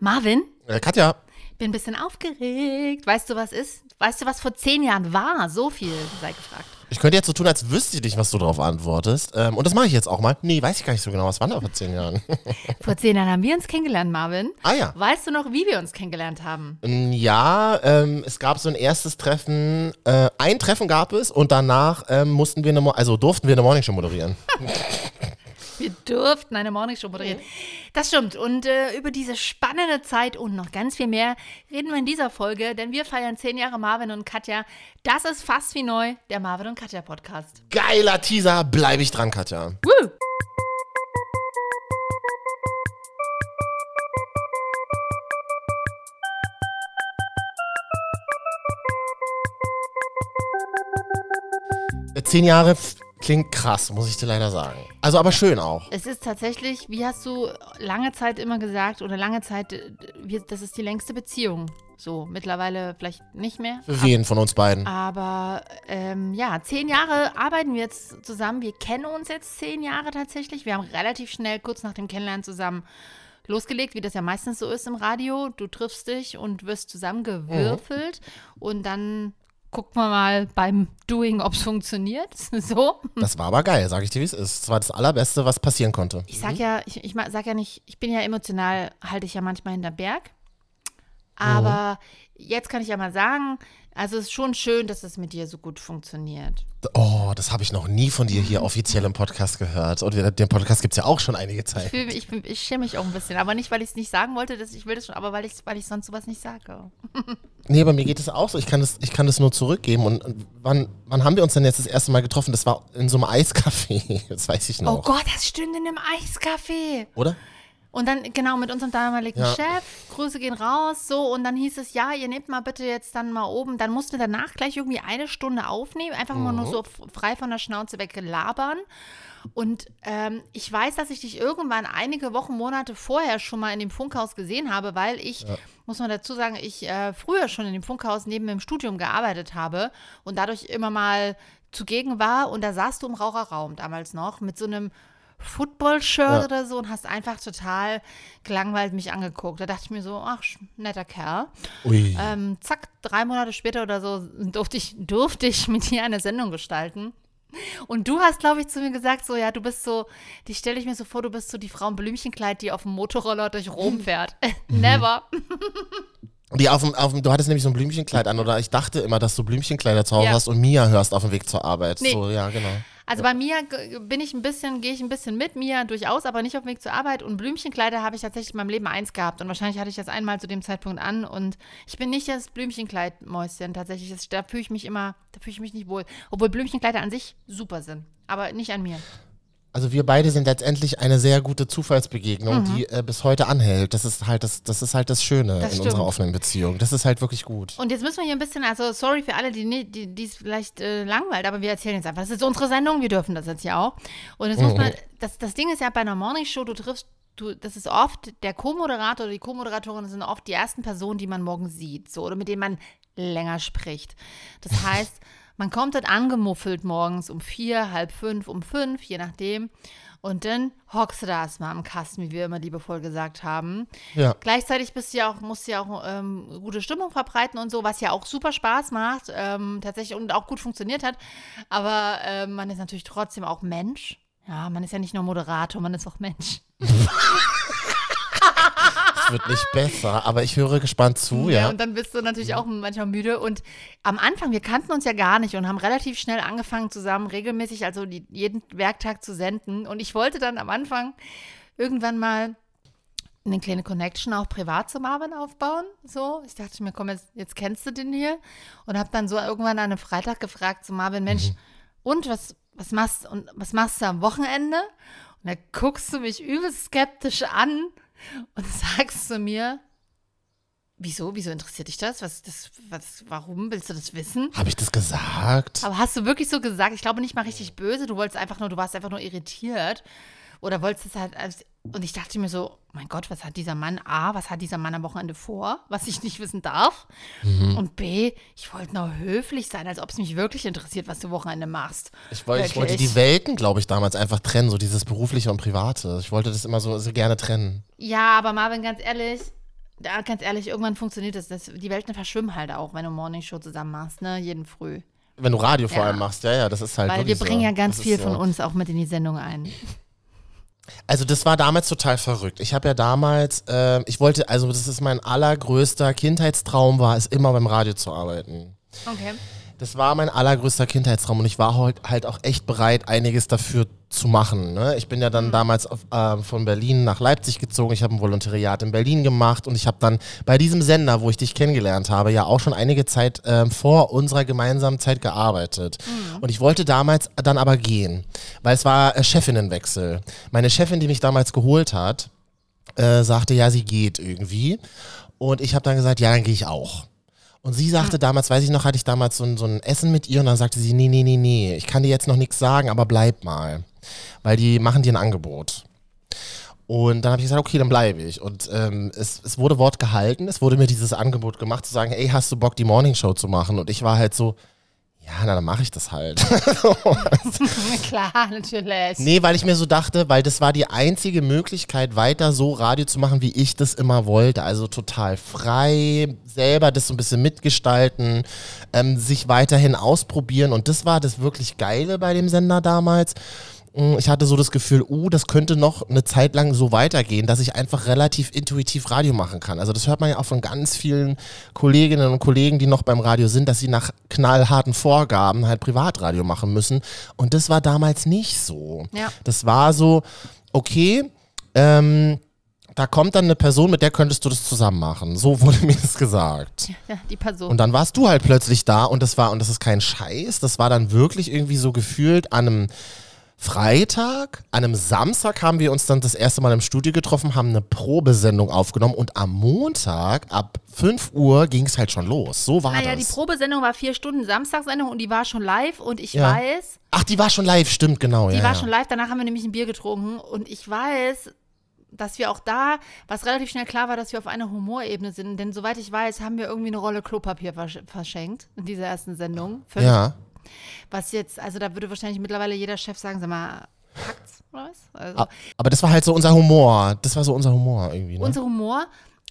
Marvin, Äh, Katja, bin ein bisschen aufgeregt. Weißt du, was ist? Weißt du, was vor zehn Jahren war? So viel sei gefragt. ich könnte jetzt so tun, als wüsste ich nicht, was du darauf antwortest. Ähm, und das mache ich jetzt auch mal. Nee, weiß ich gar nicht so genau. Was war da vor zehn Jahren? Vor zehn Jahren haben wir uns kennengelernt, Marvin. ah ja. Weißt du noch, wie wir uns kennengelernt haben? Mm, Ja, ähm, es gab so ein erstes Treffen. Äh, ein Treffen gab es und danach ähm, mussten wir eine, Mo- also durften wir eine Morningshow moderieren. Wir durften eine Morningshow moderieren. Das stimmt. Und äh, über diese spannende Zeit und noch ganz viel mehr reden wir in dieser Folge, denn wir feiern zehn Jahre Marvin und Katja. Das ist fast wie neu, der Marvin und Katja Podcast. Geiler Teaser, bleibe ich dran, Katja. Woo! Äh, Zehn Jahre klingt krass, muss ich dir leider sagen. Also aber schön auch. Es ist tatsächlich, wie hast du lange Zeit immer gesagt, oder lange Zeit, äh, wir, das ist die längste Beziehung. So, mittlerweile vielleicht nicht mehr. Für wen von uns beiden? Aber ähm, ja, zehn Jahre arbeiten wir jetzt zusammen. Wir kennen uns jetzt zehn Jahre tatsächlich. Wir haben relativ schnell, kurz nach dem Kennenlernen zusammen losgelegt, wie das ja meistens so ist im Radio. Du triffst dich und wirst zusammengewürfelt und dann guckt man mal beim Doing, ob es funktioniert. so. Das war aber geil, sag ich dir, wie es ist. Das war das Allerbeste, was passieren konnte. Ich sag ja, ich, ich sag ja nicht, ich bin ja emotional, halte ich ja manchmal hinter Berg. Aber jetzt kann ich ja mal sagen, also es ist schon schön, dass es mit dir so gut funktioniert. Oh, das habe ich noch nie von dir hier offiziell im Podcast gehört. Und den Podcast gibt es ja auch schon einige Ich, Zeit. mich- ich, bin- ich schäme mich auch ein bisschen, aber nicht, weil ich es nicht sagen wollte, dass ich will das schon, aber weil ich, weil ich sonst sowas nicht sage. Nee, bei mir geht es auch so. Ich kann das, ich kann das nur zurückgeben. Und, und wann, wann haben wir uns denn jetzt das erste Mal getroffen? Das war in so einem Eiscafé. Das weiß ich noch. Oh Gott, das stimmt in einem Eiscafé. Oder? Und dann, genau, mit unserem damaligen Ja. Chef, Grüße gehen raus, so, und dann hieß es, ja, ihr nehmt mal bitte jetzt dann mal oben, dann mussten wir danach gleich irgendwie eine Stunde aufnehmen, einfach mal nur so f- frei von der Schnauze weg labern. Und ähm, ich weiß, dass ich dich irgendwann einige Wochen, Monate vorher schon mal in dem Funkhaus gesehen habe, weil ich, muss man dazu sagen, ich äh, früher schon in dem Funkhaus neben dem Studium gearbeitet habe und dadurch immer mal zugegen war. Und da saßt du im Raucherraum damals noch mit so einem Football-Shirt Ja. oder so und hast einfach total gelangweilt mich angeguckt. Da dachte ich mir so, ach, netter Kerl. Ähm, zack, drei Monate später oder so durfte ich, durfte ich mit dir eine Sendung gestalten. Und du hast, glaube ich, zu mir gesagt, so, ja, du bist so, die stelle ich mir so vor, du bist so die Frau im Blümchenkleid, die auf dem Motorroller durch Rom fährt. Never. Die auf dem, auf dem, du hattest nämlich so ein Blümchenkleid an, oder ich dachte immer, dass du Blümchenkleider zu Hause Ja. hast und Mia hörst auf dem Weg zur Arbeit. Nee. So, ja, genau. Also bei mir bin ich ein bisschen, gehe ich ein bisschen mit, Mia durchaus, aber nicht auf dem Weg zur Arbeit. Und Blümchenkleider habe ich tatsächlich in meinem Leben eins gehabt. Und wahrscheinlich hatte ich das einmal zu dem Zeitpunkt an. Und ich bin nicht das Blümchenkleidmäuschen tatsächlich. Das, da fühle ich mich immer, da fühle ich mich nicht wohl. Obwohl Blümchenkleider an sich super sind. Aber nicht an mir. Also wir beide sind letztendlich eine sehr gute Zufallsbegegnung, die äh, bis heute anhält. Das ist halt das, das ist halt das Schöne Das in stimmt. unserer offenen Beziehung. Das ist halt wirklich gut. Und jetzt müssen wir hier ein bisschen, also sorry für alle, die nie- die die es vielleicht äh, langweilt, aber wir erzählen jetzt einfach. Das ist unsere Sendung, wir dürfen das jetzt ja auch. Und jetzt muss man, das, das Ding ist ja bei einer Morningshow, du triffst, du, das ist oft, der Co-Moderator oder die Co-Moderatorin sind oft die ersten Personen, die man morgen sieht, so, oder mit denen man länger spricht. Das heißt, man kommt dort angemuffelt morgens um vier, halb fünf, um fünf, je nachdem. Und dann hockst du da erstmal am Kasten, wie wir immer liebevoll gesagt haben. Ja. Gleichzeitig bist du ja auch, musst du ja auch ähm, gute Stimmung verbreiten und so, was ja auch super Spaß macht, ähm, tatsächlich und auch gut funktioniert hat. Aber ähm, man ist natürlich trotzdem auch Mensch. Ja, man ist ja nicht nur Moderator, man ist auch Mensch. Es wird nicht besser, aber ich höre gespannt zu, ja. Und dann bist du natürlich auch manchmal müde. Und am Anfang, wir kannten uns ja gar nicht und haben relativ schnell angefangen, zusammen regelmäßig, also die, jeden Werktag zu senden. Und ich wollte dann am Anfang irgendwann mal eine kleine Connection auch privat zu Marvin aufbauen. So, ich dachte mir, komm, jetzt, jetzt kennst du den hier. Und habe dann so irgendwann an einem Freitag gefragt zu Marvin, Mensch, und was, was machst und was machst du am Wochenende? Und da guckst du mich übelst skeptisch an und sagst zu mir, wieso, wieso interessiert dich das? Was, das, was, warum willst du das wissen? Habe ich das gesagt? Aber hast du wirklich so gesagt? Ich glaube nicht mal richtig böse. Du wolltest einfach nur, du warst einfach nur irritiert. Oder wolltest es halt als, und ich dachte mir so, mein Gott, was hat dieser Mann, A, was hat dieser Mann am Wochenende vor, was ich nicht wissen darf? Und B, ich wollte nur höflich sein, als ob es mich wirklich interessiert, was du Wochenende machst. Ich, wollte, ich wollte die Welten, glaube ich, damals einfach trennen, so dieses berufliche und private. Ich wollte das immer so, so gerne trennen. Ja, aber Marvin, ganz ehrlich, Ja, ganz ehrlich, irgendwann funktioniert das. das die Welten verschwimmen halt auch, wenn du Morningshow zusammen machst, ne? Jeden früh. Wenn du Radio vor Ja. allem machst, ja, ja, das ist halt Weil wir bringen so. ja ganz Das viel ist von so. uns auch mit in die Sendung ein. Also das war damals total verrückt. Ich habe ja damals, äh, ich wollte, also das ist mein allergrößter Kindheitstraum war es immer beim Radio zu arbeiten. Okay. Das war mein allergrößter Kindheitstraum und ich war halt, auch echt bereit, einiges dafür zu machen. Ne? Ich bin ja dann damals auf, äh, von Berlin nach Leipzig gezogen. Ich habe ein Volontariat in Berlin gemacht und ich habe dann bei diesem Sender, wo ich dich kennengelernt habe, ja auch schon einige Zeit ähm, vor unserer gemeinsamen Zeit gearbeitet. Und ich wollte damals dann aber gehen, weil es war äh, Chefinnenwechsel. Meine Chefin, die mich damals geholt hat, äh, sagte, ja, sie geht irgendwie. Und ich habe dann gesagt, ja, dann gehe ich auch. Und sie sagte damals, weiß ich noch, hatte ich damals so ein, so ein Essen mit ihr und dann sagte sie, nee, nee, nee, nee, ich kann dir jetzt noch nichts sagen, aber bleib mal. Weil die machen dir ein Angebot. Und dann habe ich gesagt, okay, dann bleibe ich. Und ähm, es, es wurde Wort gehalten, es wurde mir dieses Angebot gemacht, zu sagen, ey, hast du Bock, die Morningshow zu machen? Und ich war halt so, ja, na, dann mache ich das halt. Klar, natürlich. Nee, weil ich mir so dachte, weil das war die einzige Möglichkeit, weiter so Radio zu machen, wie ich das immer wollte. Also total frei, selber das so ein bisschen mitgestalten, ähm, sich weiterhin ausprobieren. Und das war das wirklich Geile bei dem Sender damals. Mm, Ich hatte so das Gefühl, uh, das könnte noch eine Zeit lang so weitergehen, dass ich einfach relativ intuitiv Radio machen kann. Also das hört man ja auch von ganz vielen Kolleginnen und Kollegen, die noch beim Radio sind, dass sie nach knallharten Vorgaben halt Privatradio machen müssen. Und das war damals nicht so. Ja. Das war so, okay, ähm, da kommt dann eine Person, mit der könntest du das zusammen machen. So wurde mir das gesagt. Ja, die Person. Und dann warst du halt plötzlich da und das war, und das ist kein Scheiß, das war dann wirklich irgendwie so gefühlt an einem Freitag, an einem Samstag haben wir uns dann das erste Mal im Studio getroffen, haben eine Probesendung aufgenommen und am Montag ab 5 Uhr ging es halt schon los. So war ah ja, die das. Probesendung war vier Stunden Samstagssendung und die war schon live und ich Ja. weiß, Ach, die war schon live, stimmt, genau. die ja, war ja. schon live, danach haben wir nämlich ein Bier getrunken und ich weiß, dass wir auch da, was relativ schnell klar war, dass wir auf einer Humorebene sind, denn soweit ich weiß, haben wir irgendwie eine Rolle Klopapier versch verschenkt in dieser ersten Sendung. Völlig Ja. Was jetzt, also da würde wahrscheinlich mittlerweile jeder Chef sagen, sag mal, hackt's oder was? Also, A- Aber das war halt so unser Humor. Das war so unser Humor irgendwie. Ne? unser Humor.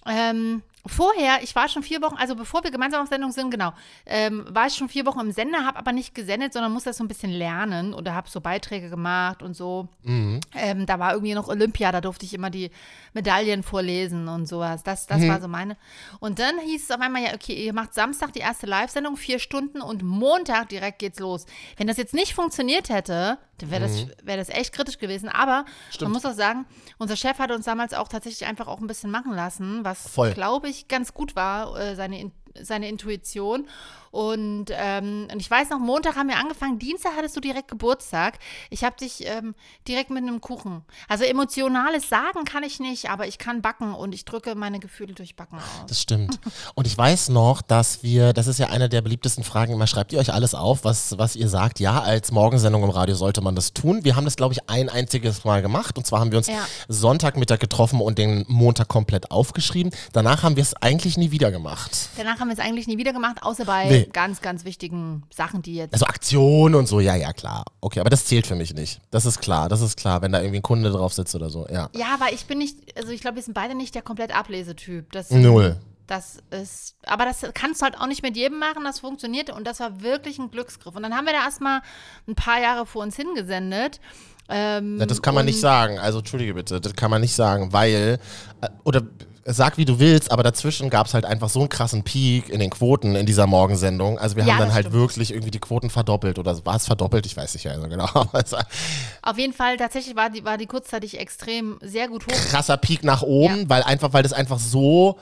Ähm, vorher, ich war schon vier Wochen, also bevor wir gemeinsam auf Sendung sind, genau, ähm, war ich schon vier Wochen im Sender, habe aber nicht gesendet, sondern musste das so ein bisschen lernen oder habe so Beiträge gemacht und so. Mhm. Ähm, da war irgendwie noch Olympia, da durfte ich immer die Medaillen vorlesen und sowas. Das, das Mhm. war so meine. Und dann hieß es auf einmal, ja, okay, ihr macht Samstag die erste Live-Sendung, vier Stunden und Montag direkt geht's los. Wenn das jetzt nicht funktioniert hätte, dann wäre das, wär das echt kritisch gewesen. Aber Mhm. Stimmt. man muss auch sagen, unser Chef hat uns damals auch tatsächlich einfach auch ein bisschen machen lassen, was, glaube ich, ganz gut war, äh, seine, In- seine Intuition. Und, ähm, und ich weiß noch, Montag haben wir angefangen, Dienstag hattest du direkt Geburtstag. Ich habe dich ähm, direkt mit einem Kuchen. Also emotionales Sagen kann ich nicht, aber ich kann backen und ich drücke meine Gefühle durch Backen aus. Das stimmt. Und ich weiß noch, dass wir, das ist ja eine der beliebtesten Fragen immer, schreibt ihr euch alles auf, was, was ihr sagt? Ja, als Morgensendung im Radio sollte man das tun. Wir haben das, glaube ich, ein einziges Mal gemacht. Und zwar haben wir uns Ja. Sonntagmittag getroffen und den Montag komplett aufgeschrieben. Danach haben wir es eigentlich nie wieder gemacht. Danach haben wir es eigentlich nie wieder gemacht, außer bei Nee. ganz, ganz wichtigen Sachen, die jetzt. Also Aktion und so, ja, ja, klar. Okay, aber das zählt für mich nicht. Das ist klar, das ist klar, wenn da irgendwie ein Kunde drauf sitzt oder so, ja. Ja, aber ich bin nicht, also ich glaube, wir sind beide nicht der komplett Ablesetyp. Das, Null. Das ist, aber das kannst du halt auch nicht mit jedem machen, das funktionierte und das war wirklich ein Glücksgriff. Und dann haben wir da erstmal ein paar Jahre vor uns hingesendet. Ähm, das kann man und- nicht sagen. Also, entschuldige bitte, das kann man nicht sagen, weil, äh, oder sag wie du willst, aber dazwischen gab es halt einfach so einen krassen Peak in den Quoten in dieser Morgensendung. Also, wir Ja, haben dann halt stimmt. wirklich irgendwie die Quoten verdoppelt oder war es verdoppelt? Ich weiß nicht mehr so genau. Auf jeden Fall, tatsächlich war die, war die kurzzeitig extrem sehr gut hoch. krasser Peak nach oben, Ja. weil einfach, weil das einfach so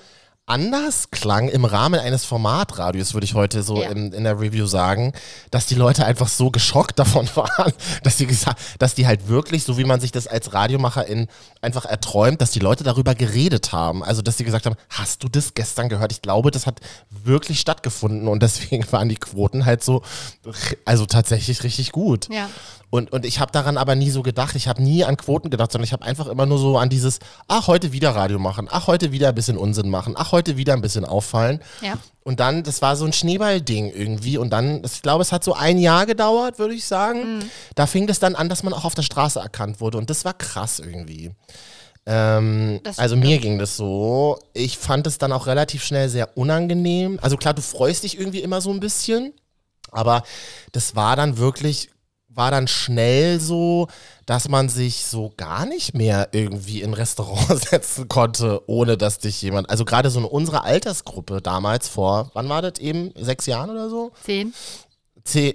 anders klang im Rahmen eines Formatradios, würde ich heute so Ja. in, in der Review sagen, dass die Leute einfach so geschockt davon waren, dass die gesagt, dass die halt wirklich, so wie man sich das als Radiomacher in einfach erträumt, dass die Leute darüber geredet haben. Also, dass sie gesagt haben, hast du das gestern gehört? Ich glaube, das hat wirklich stattgefunden und deswegen waren die Quoten halt so, also tatsächlich richtig gut. Ja. Und, und ich habe daran aber nie so gedacht. Ich habe nie an Quoten gedacht, sondern ich habe einfach immer nur so an dieses, ach, heute wieder Radio machen, ach, heute wieder ein bisschen Unsinn machen, ach, heute wieder ein bisschen auffallen. Ja. Und dann, das war so ein Schneeballding irgendwie. Und dann, ich glaube, es hat so ein Jahr gedauert, würde ich sagen. Da fing das dann an, dass man auch auf der Straße erkannt wurde. Und das war krass irgendwie. Ähm, also mir ging das so. Ich fand es dann auch relativ schnell sehr unangenehm. Also klar, du freust dich irgendwie immer so ein bisschen, aber das war dann wirklich, war dann schnell so, dass man sich so gar nicht mehr irgendwie in Restaurant setzen konnte, ohne dass dich jemand, also gerade so in unserer Altersgruppe damals vor, wann war das eben, sechs Jahren oder so? Zehn. Zehn,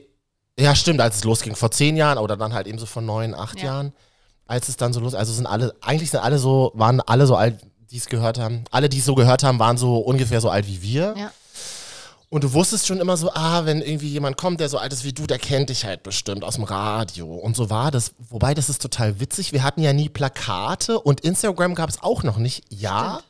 ja stimmt, als es losging, vor zehn Jahren oder dann halt eben so vor neun, acht Ja. Jahren, als es dann so los, also sind alle, eigentlich sind alle so, waren alle so alt, die es gehört haben, alle, die es so gehört haben, waren so ungefähr so alt wie wir. Ja. Und du wusstest schon immer so, ah, wenn irgendwie jemand kommt, der so alt ist wie du, der kennt dich halt bestimmt aus dem Radio. Und so war das. Wobei, das ist total witzig. Wir hatten ja nie Plakate und Instagram gab es auch noch nicht. Ja, Stimmt.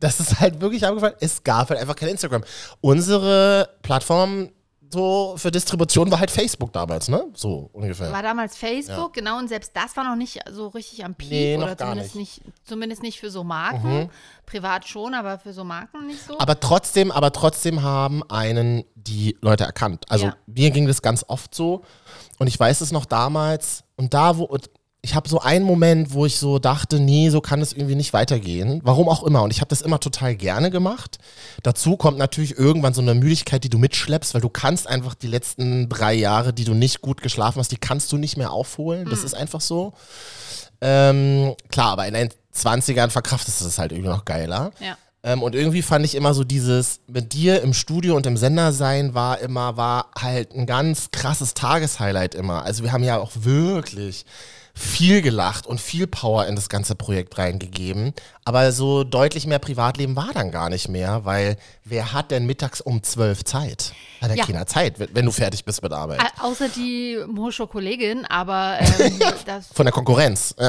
das ist halt wirklich aufgefallen. Es gab halt einfach kein Instagram. Unsere Plattform so für Distribution war halt Facebook damals, ne? So ungefähr. War damals Facebook, genau, und selbst das war noch nicht so richtig am Peak Nee, oder zumindest nicht. zumindest nicht für so Marken. Privat schon, aber für so Marken nicht so. Aber trotzdem, aber trotzdem haben einen die Leute erkannt. Also Ja. mir ging das ganz oft so. Und ich weiß es noch damals. Und da, wo und ich habe so einen Moment, wo ich so dachte, nee, so kann es irgendwie nicht weitergehen. Warum auch immer. Und ich habe das immer total gerne gemacht. Dazu kommt natürlich irgendwann so eine Müdigkeit, die du mitschleppst, weil du kannst einfach die letzten drei Jahre, die du nicht gut geschlafen hast, die kannst du nicht mehr aufholen. Das ist einfach so. Ähm, klar, aber in den 20ern verkraftest du das halt irgendwie noch geiler. ja. Ähm, und irgendwie fand ich immer so dieses mit dir im Studio und im Sender sein war immer, war halt ein ganz krasses Tageshighlight immer. Also wir haben ja auch wirklich viel gelacht und viel Power in das ganze Projekt reingegeben. Aber so deutlich mehr Privatleben war dann gar nicht mehr, weil wer hat denn mittags um zwölf Zeit? Hat ja, Ja. keiner Zeit, wenn wenn du fertig bist mit Arbeit. Au- Außer die Moscho-Kollegin, aber ähm, das, Von der Konkurrenz.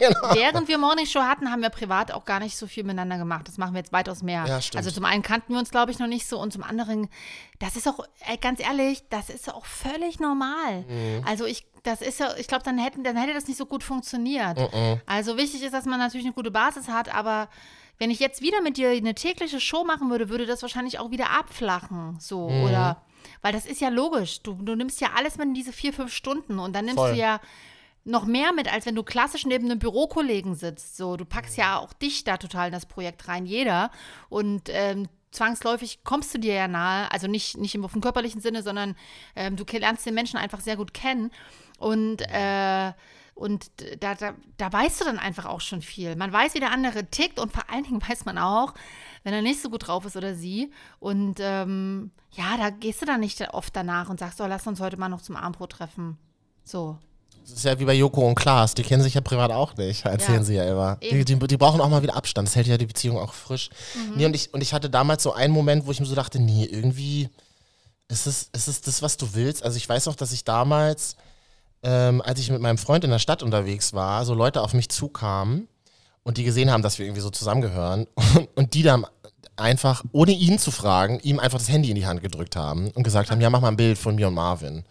Ja. während wir Morning Show hatten, haben wir privat auch gar nicht so viel miteinander gemacht. Das machen wir jetzt weitaus mehr. Ja. Also zum einen kannten wir uns, glaube ich, noch nicht so und zum anderen, das ist auch, ganz ehrlich, das ist auch völlig normal. Mhm. Also ich, das ist ja, ich glaube, dann hätten, dann hätte das nicht so gut funktioniert. Mhm. Also wichtig ist, dass man natürlich eine gute Basis hat, aber wenn ich jetzt wieder mit dir eine tägliche Show machen würde, würde das wahrscheinlich auch wieder abflachen. So, Mhm. oder weil das ist ja logisch. Du, du nimmst ja alles mit in diese vier, fünf Stunden und dann nimmst Voll. du ja noch mehr mit, als wenn du klassisch neben einem Bürokollegen sitzt. So, du packst ja auch dich da total in das Projekt rein, jeder. Und ähm, zwangsläufig kommst du dir ja nahe, also nicht, nicht im auf dem körperlichen Sinne, sondern ähm, du lernst den Menschen einfach sehr gut kennen. Und, äh, und da, da, da weißt du dann einfach auch schon viel. Man weiß, wie der andere tickt und vor allen Dingen weiß man auch, wenn er nicht so gut drauf ist oder sie. Und ähm, ja, da gehst du dann nicht oft danach und sagst, oh, lass uns heute mal noch zum Abendbrot treffen. So. Das ist ja wie bei Joko und Klaas, die kennen sich ja privat auch nicht, erzählen Ja. sie ja immer. Die, die, die brauchen auch mal wieder Abstand, das hält ja die Beziehung auch frisch. Mhm. Nee, und, ich, und ich hatte damals so einen Moment, wo ich mir so dachte, nee, irgendwie ist es, ist es das, was du willst. Also ich weiß noch, dass ich damals, ähm, als ich mit meinem Freund in der Stadt unterwegs war, so Leute auf mich zukamen und die gesehen haben, dass wir irgendwie so zusammengehören und, und die dann einfach, ohne ihn zu fragen, ihm einfach das Handy in die Hand gedrückt haben und gesagt haben, ja, mach mal ein Bild von mir und Marvin.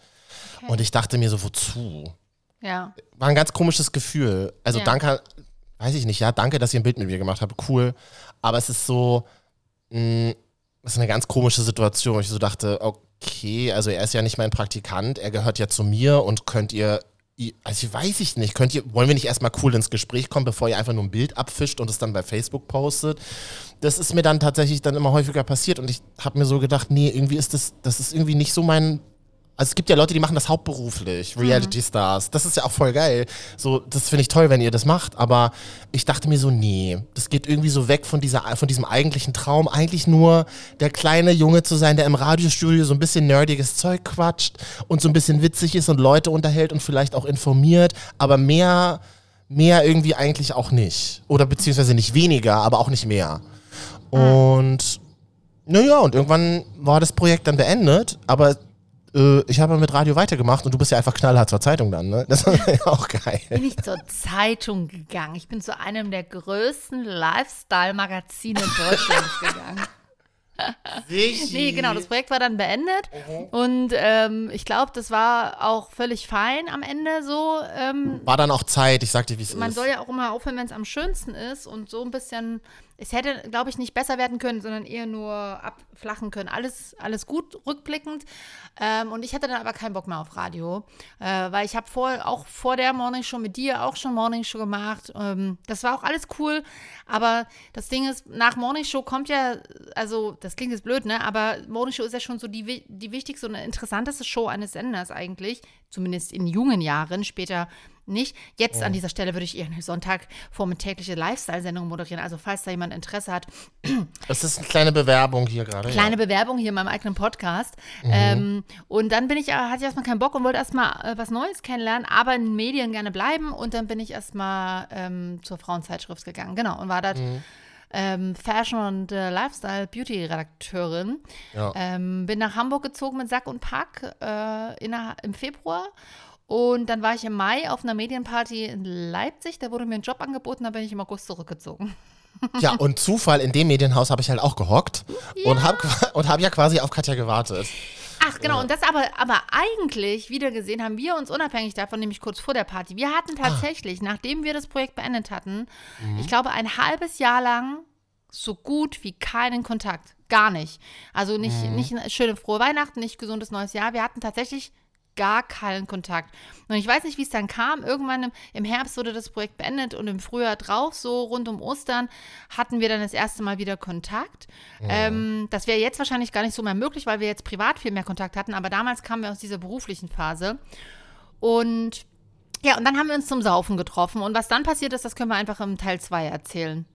Okay. Und ich dachte mir so, wozu? Ja. war ein ganz komisches Gefühl. Also Ja. danke, weiß ich nicht, ja, danke, dass ihr ein Bild mit mir gemacht habt, cool. Aber es ist so, mh, das ist eine ganz komische Situation. wo Ich so dachte, okay, also er ist ja nicht mein Praktikant, er gehört ja zu mir und könnt ihr, also weiß ich nicht, könnt ihr, wollen wir nicht erstmal cool ins Gespräch kommen, bevor ihr einfach nur ein Bild abfischt und es dann bei Facebook postet? Das ist mir dann tatsächlich dann immer häufiger passiert und ich habe mir so gedacht, nee, irgendwie ist das, das ist irgendwie nicht so mein, also es gibt ja Leute, die machen das hauptberuflich, Reality Stars. Das ist ja auch voll geil. So, das finde ich toll, wenn ihr das macht. Aber ich dachte mir so, nee, das geht irgendwie so weg von dieser, von diesem eigentlichen Traum, eigentlich nur der kleine Junge zu sein, der im Radiostudio so ein bisschen nerdiges Zeug quatscht und so ein bisschen witzig ist und Leute unterhält und vielleicht auch informiert, aber mehr, mehr irgendwie eigentlich auch nicht. Oder beziehungsweise nicht weniger, aber auch nicht mehr. Und naja, und irgendwann war das Projekt dann beendet, aber äh, ich habe mit Radio weitergemacht und du bist ja einfach knallhart zur Zeitung dann, ne? Das war ja auch geil. Bin ich zur Zeitung gegangen. Ich bin zu einem der größten Lifestyle-Magazine Deutschlands gegangen. Nee, genau, das Projekt war dann beendet. Und ähm, ich glaube, das war auch völlig fein am Ende so. Ähm, War dann auch Zeit, ich sag dir, wie es man ist. soll ja auch immer aufhören, wenn es am schönsten ist und so ein bisschen es hätte, glaube ich, nicht besser werden können, sondern eher nur abflachen können. Alles, alles gut rückblickend. Ähm, und ich hatte dann aber keinen Bock mehr auf Radio, äh, weil ich habe vor, auch vor der Morning Show mit dir auch schon Morning Show gemacht. Ähm, das war auch alles cool. Aber das Ding ist, nach Morning Show kommt ja, also das klingt jetzt blöd, ne? Aber Morning Show ist ja schon so die, die wichtigste und interessanteste Show eines Senders eigentlich. Zumindest in jungen Jahren. Später nicht. Jetzt an dieser Stelle würde ich eher eine Sonntagvormittägliche Lifestyle-Sendung moderieren. Also falls da jemand Interesse hat. Das ist eine kleine Bewerbung hier gerade. Kleine ja. Bewerbung hier in meinem eigenen Podcast. Mhm. Ähm, und dann bin ich, äh, hatte ich erstmal keinen Bock und wollte erstmal äh, was Neues kennenlernen, aber in Medien gerne bleiben. Und dann bin ich erstmal ähm, zur Frauenzeitschrift gegangen. Genau. Und war da. Mhm. Ähm, Fashion- und äh, Lifestyle-Beauty-Redakteurin. Ja. Ähm, bin nach Hamburg gezogen mit Sack und Pack äh, in, im Februar und dann war ich im Mai auf einer Medienparty in Leipzig. Da wurde mir ein Job angeboten, da bin ich im August zurückgezogen. Ja, und Zufall, in dem Medienhaus habe ich halt auch gehockt ja. und habe und hab ja quasi auf Katja gewartet. Ach, genau. Ja. Und das aber, aber eigentlich, wieder gesehen, haben wir uns unabhängig davon, nämlich kurz vor der Party, wir hatten ah. tatsächlich, ah. nachdem wir das Projekt beendet hatten, mhm. ich glaube, ein halbes Jahr lang so gut wie keinen Kontakt. Gar nicht. Also nicht, mhm. nicht eine schöne frohe Weihnachten, nicht gesundes neues Jahr. Wir hatten tatsächlich gar keinen Kontakt. Und ich weiß nicht, wie es dann kam. Irgendwann im, im, Herbst wurde das Projekt beendet und im Frühjahr drauf, so rund um Ostern, hatten wir dann das erste Mal wieder Kontakt. Ja. Ähm, das wäre jetzt wahrscheinlich gar nicht so mehr möglich, weil wir jetzt privat viel mehr Kontakt hatten. Aber damals kamen wir aus dieser beruflichen Phase. Und ja, und dann haben wir uns zum Saufen getroffen. Und was dann passiert ist, das können wir einfach im Teil 2 erzählen.